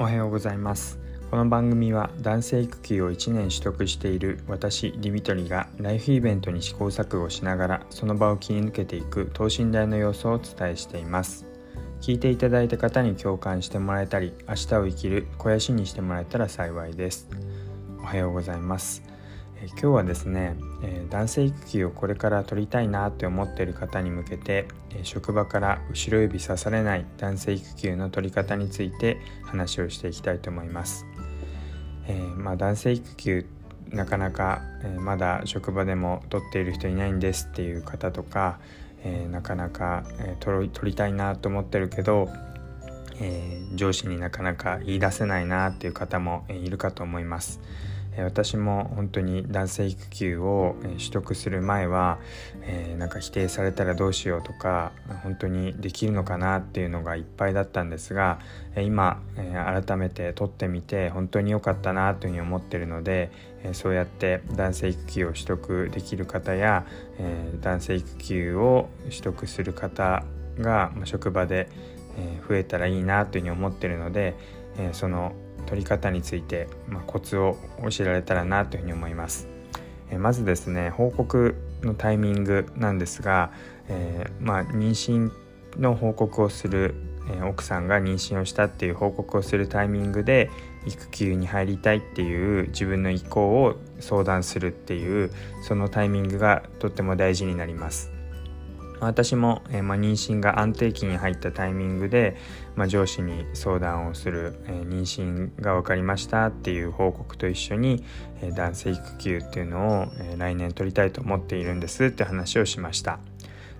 おはようございます。この番組は男性育休を1年取得している私ディミトリがライフイベントに試行錯誤しながらその場を切り抜けていく等身大の様子をお伝えしています。聞いていただいた方に共感してもらえたり明日を生きる肥やしにしてもらえたら幸いです。おはようございます。え今日はですね、え男性育休をこれから取りたいなって思っている方に向けて、え職場から後ろ指さされない男性育休の取り方について話をしていきたいと思います。えー、まあ、男性育休なかなか、えまだ職場でも取っている人いないんですっていう方とか、えー、なかなか、え取りたいなと思ってるけど、えー、上司になかなか言い出せないなっていう方もいるかと思います。私も本当に男性育休を取得する前は、えー、なんか否定されたらどうしようとか本当にできるのかなっていうのがいっぱいだったんですが今、改めて取ってみて本当に良かったなというふうに思ってるので、そうやって男性育休を取得できる方や、男性育休を取得する方が職場で増えたらいいなというふうに思ってるので、その取り方について、まあ、コツを教えられたらなというふうに思います。えまずですね報告のタイミングなんですが、えー、まあ、妊娠の報告をする、え奥さんが妊娠をしたっていう報告をするタイミングで育休に入りたいっていう自分の意向を相談するっていうそのタイミングがとっても大事になります。私も、えー、ま、妊娠が安定期に入ったタイミングで、ま、上司に相談をする、えー、妊娠が分かりましたっていう報告と一緒に、えー、男性育休っていうのを、え来年取りたいと思っているんですって話をしました。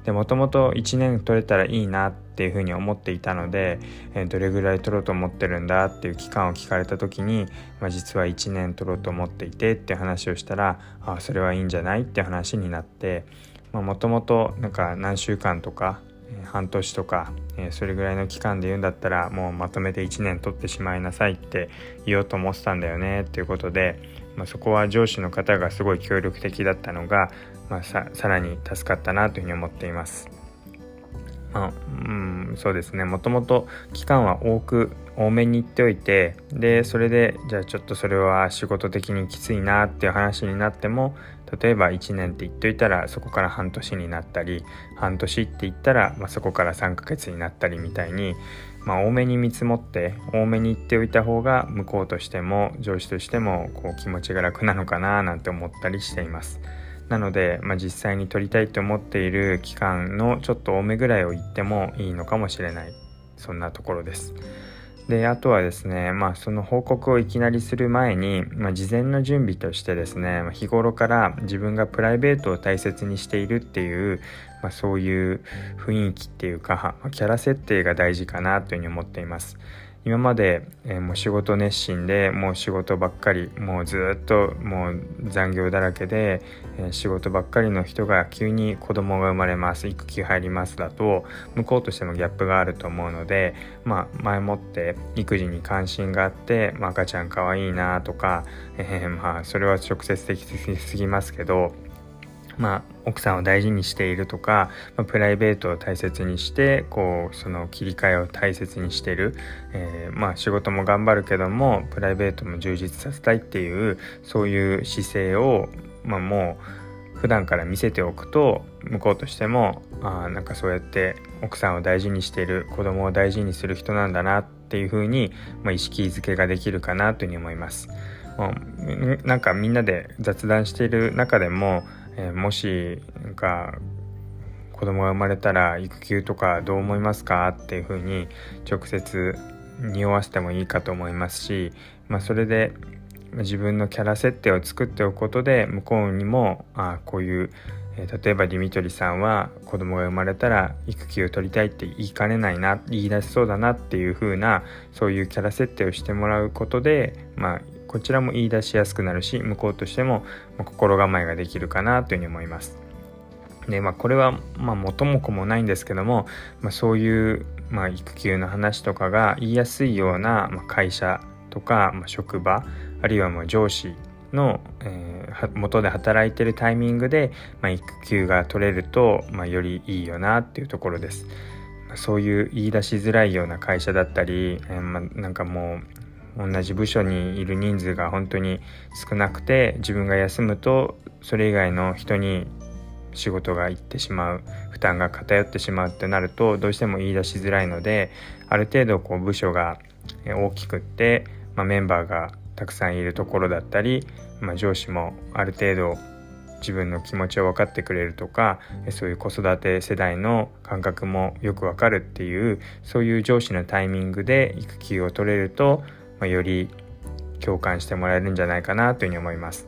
でもともと1年取れたらいいなっていうふうに思っていたので、えどれぐらい取ろうと思ってるんだっていう期間を聞かれた時に、ま、実は1年取ろうと思っていてって話をしたらあそれはいいんじゃないって話になってもともとなんか何週間とか半年とかそれぐらいの期間で言うんだったらもうまとめて1年取ってしまいなさいって言おうと思ってたんだよねっていうことで、まあ、そこは上司の方がすごい協力的だったのが、まあ、さらに助かったなというふうに思っています。まあ、うん、そうですねもともと期間は多く多めに言っておいてでそれでじゃあちょっとそれは仕事的にきついなっていう話になっても例えば1年って言っといたらそこから半年になったり半年って言ったら、まあ、そこから3ヶ月になったりみたいに、まあ、多めに見積もって多めに言っておいた方が向こうとしても上司としてもこう気持ちが楽なのかななんて思ったりしています。なので、まあ、実際に取りたいと思っている期間のちょっと多めぐらいを言ってもいいのかもしれないそんなところです。であとはですね、まあ、その報告をいきなりする前に、まあ、事前の準備としてですね日頃から自分がプライベートを大切にしているっていう、まあ、そういう雰囲気っていうかキャラ設定が大事かなというふうに思っています。今まで、えー、もう仕事熱心でもう仕事ばっかりもうずっともう残業だらけで、えー、仕事ばっかりの人が急に子供が生まれます育休入りますだと向こうとしてもギャップがあると思うので、まあ、前もって育児に関心があって、まあ、赤ちゃんかわいいなとか、えー、まあそれは直接的すぎますけどまあ、奥さんを大事にしているとか、まあ、プライベートを大切にしてこうその切り替えを大切にしてる、えー、まあ、仕事も頑張るけどもプライベートも充実させたいっていうそういう姿勢を、まあ、もう普段から見せておくと向こうとしてもあなんかそうやって奥さんを大事にしている子供を大事にする人なんだなっていうふうに、まあ、意識づけができるかなというふうに思います。なんかみんなで雑談している中でもえー、もしなんか子供が生まれたら育休とかどう思いますかっていうふうに直接匂わせてもいいかと思いますし、まあ、それで自分のキャラ設定を作っておくことで向こうにもあこういう、えー、例えばディミトリさんは子供が生まれたら育休を取りたいって言いかねないな言い出しそうだなっていう風なそういうキャラ設定をしてもらうことでまあこちらも言い出しやすくなるし向こうとしても心構えができるかなというふうに思います。でまあこれはまあ元も子もないんですけども、まあ、そういう、まあ、育休の話とかが言いやすいような、まあ、会社とか、まあ、職場あるいはもう上司の、えー、元で働いてるタイミングで、まあ、育休が取れると、まあ、よりいいよなっていうところです。そういう言い出しづらいような会社だったり、えーまあ、なんかもう同じ部署にいる人数が本当に少なくて自分が休むとそれ以外の人に仕事が行ってしまう負担が偏ってしまうってなるとどうしても言い出しづらいのである程度こう部署が大きくって、まあ、メンバーがたくさんいるところだったり、まあ、上司もある程度自分の気持ちを分かってくれるとかそういう子育て世代の感覚もよく分かるっていうそういう上司のタイミングで育休を取れると、まあ、より共感してもらえるんじゃないかなというふうに思います。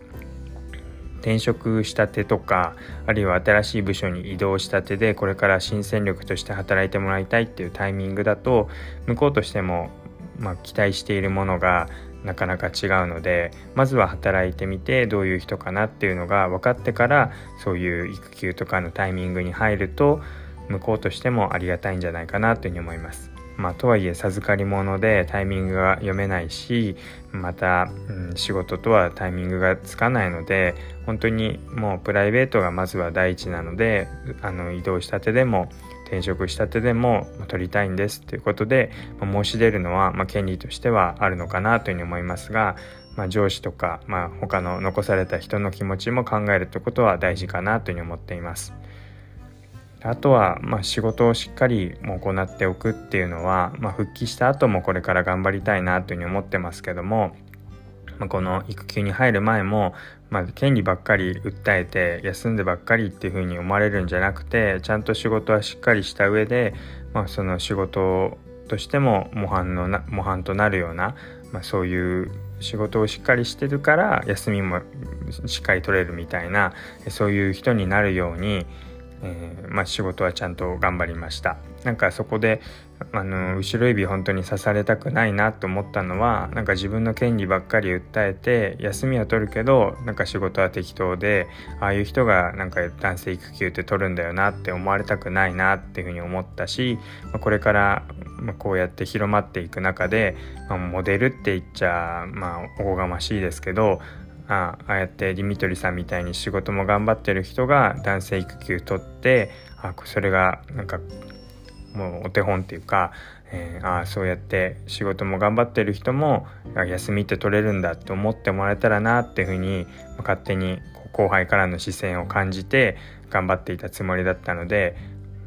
転職したてとかあるいは新しい部署に移動したてでこれから新戦力として働いてもらいたいっていうタイミングだと向こうとしても、まあ、期待しているものがなかなか違うのでまずは働いてみてどういう人かなっていうのが分かってからそういう育休とかのタイミングに入ると向こうとしてもありがたいんじゃないかなというふうに思います。まあ、とはいえ授かり物でタイミングが読めないしまた、うん、仕事とはタイミングがつかないので本当にもうプライベートがまずは第一なのであの移動したてでも転職したてでも取りたいんですということで、ま、申し出るのは、まあ、権利としてはあるのかなというふうに思いますが、まあ、上司とか、まあ、他の残された人の気持ちも考えるということは大事かなというふうに思っています。あとは、まあ、仕事をしっかり行っておくっていうのは、まあ、復帰した後もこれから頑張りたいなというふうに思ってますけども、まあ、この育休に入る前も、まあ、権利ばっかり訴えて休んでばっかりっていうふうに思われるんじゃなくてちゃんと仕事はしっかりした上で、まあ、その仕事としても模範のな模範となるような、まあ、そういう仕事をしっかりしてるから休みもしっかり取れるみたいなそういう人になるように、えー、まあ、仕事はちゃんと頑張りました。なんかそこであの後ろ指本当に刺されたくないなと思ったのはなんか自分の権利ばっかり訴えて休みは取るけどなんか仕事は適当でああいう人がなんか男性育休って取るんだよなって思われたくないなっていうふうに思ったし、まあ、これからこうやって広まっていく中で、まあ、モデルって言っちゃまあおこがましいですけどああやってディミトリさんみたいに仕事も頑張ってる人が男性育休取ってあそれがなんかもうお手本っていうか、えー、あそうやって仕事も頑張ってる人も休みって取れるんだって思ってもらえたらなっていうふうに勝手に後輩からの視線を感じて頑張っていたつもりだったので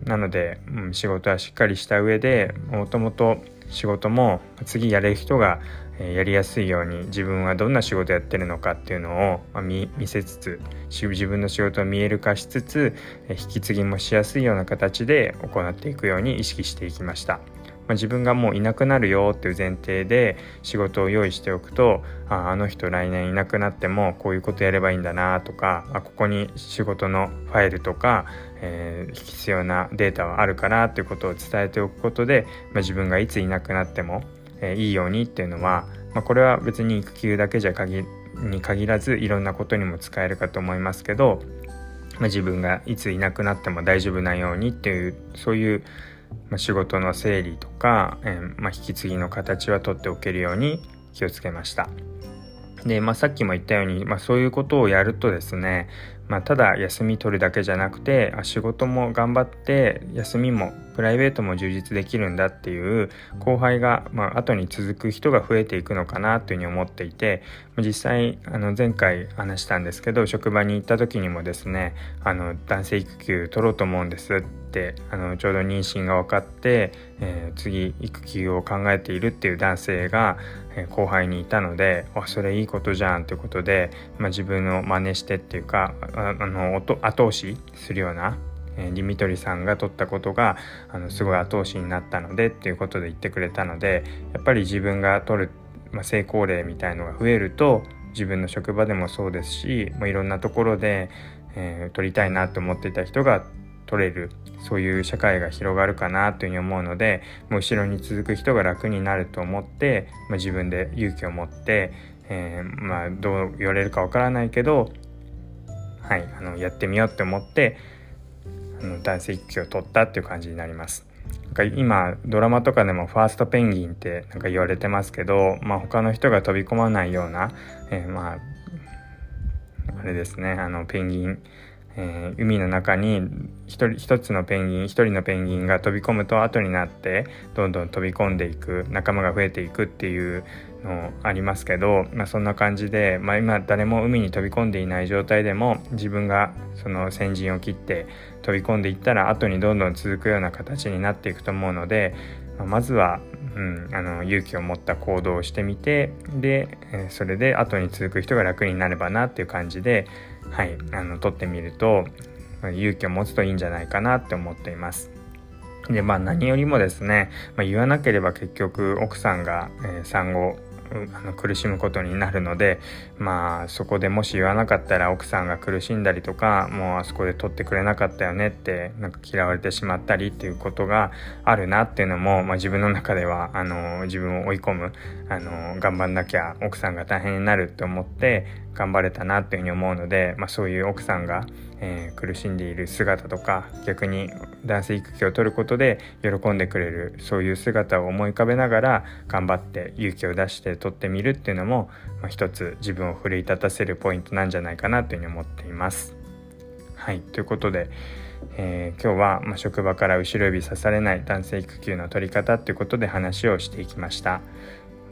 なので、うん、仕事はしっかりした上でもともと仕事も次やれる人がやりやすいように自分はどんな仕事やってるのかっていうのを見せつつ自分の仕事を見える化しつつ引き継ぎもしやすいような形で行っていくように意識していきました。まあ、自分がもういなくなるよっていう前提で仕事を用意しておくとああの人来年いなくなってもこういうことやればいいんだなとかあここに仕事のファイルとか、えー、必要なデータはあるからっていうことを伝えておくことで、まあ、自分がいついなくなっても、え、いいようにっていうのは、まあ、これは別に育休だけじゃ限に限らずいろんなことにも使えるかと思いますけど、まあ、自分がいついなくなっても大丈夫なようにっていうそういうま、仕事の整理とか、えー、ま、引き継ぎの形は取っておけるように気をつけました。で、まあ、さっきも言ったように、まあ、そういうことをやるとですね、まあ、ただ休み取るだけじゃなくてあ仕事も頑張って休みもプライベートも充実できるんだっていう後輩が、まあ、後に続く人が増えていくのかなというふうに思っていて実際あの前回話したんですけど職場に行った時にもですねあの男性育休取ろうと思うんですってあのちょうど妊娠が分かって、えー、次育休を考えているっていう男性が、後輩にいたのでそれいいことじゃんということで、まあ、自分の真似してっていうかあの後押しするようなえディミトリさんが取ったことがあのすごい後押しになったのでっていうことで言ってくれたのでやっぱり自分が取る、まあ、成功例みたいのが増えると自分の職場でもそうですし、まあ、いろんなところで、えー、取りたいなと思っていた人が取れるそういう社会が広がるかなというふうに思うのでもう後ろに続く人が楽になると思って、まあ、自分で勇気を持って、えー、まあどう言われるかわからないけどはい、あのやってみようって思ってあの男性育休を取ったっていう感じになります。なんか今ドラマとかでもファーストペンギンってなんか言われてますけど、まあ、他の人が飛び込まないような、えー、まああれですねあのペンギン、えー、海の中に一人一つのペンギン一人のペンギンが飛び込むと後になってどんどん飛び込んでいく仲間が増えていくっていうのありますけど、まあ、そんな感じで、まあ、今誰も海に飛び込んでいない状態でも自分がその先陣を切って飛び込んでいったら後にどんどん続くような形になっていくと思うので、まあ、まずは、うん、あの勇気を持った行動をしてみてで、それで後に続く人が楽になればなっていう感じで、はい、あの取ってみると勇気を持つといいんじゃないかなって思っています。でまあ何よりもですね、まあ、言わなければ結局奥さんが、えー、産後あの苦しむことになるのでまあそこでもし言わなかったら奥さんが苦しんだりとかもうあそこで取ってくれなかったよねってなんか嫌われてしまったりっていうことがあるなっていうのも、まあ、自分の中ではあの自分を追い込むあの頑張んなきゃ奥さんが大変になるって思って頑張れたなっていうふうに思うので、まあ、そういう奥さんが、えー、苦しんでいる姿とか逆に男性育休を取ることで喜んでくれるそういう姿を思い浮かべながら頑張って勇気を出して取ってみるっていうのも、まあ、一つ自分を奮い立たせるポイントなんじゃないかなというふうに思っています。はいということで、えー、今日は、まあ、職場から後ろ指さされない男性育休の取り方ということで話をしていきました。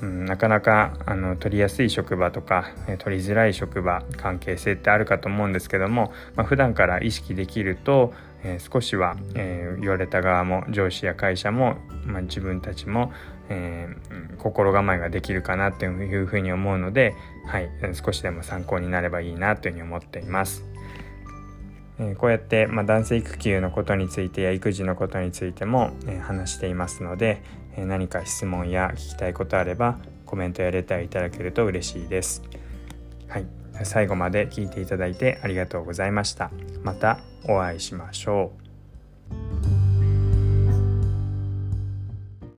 うん、なかなかあの取りやすい職場とか、え取りづらい職場関係性ってあるかと思うんですけども、まあ、普段から意識できると、えー、少しは、えー、言われた側も上司や会社も、まあ、自分たちも、えー、心構えができるかなというふうに思うので、はい、少しでも参考になればいいなというふうに思っています。えこうやって、まあ、男性育休のことについてや育児のことについても、え話していますので、何か質問や聞きたいことあればコメントやレターいただけると嬉しいです。はい、最後まで聞いていただいてありがとうございました。またお会いしましょう。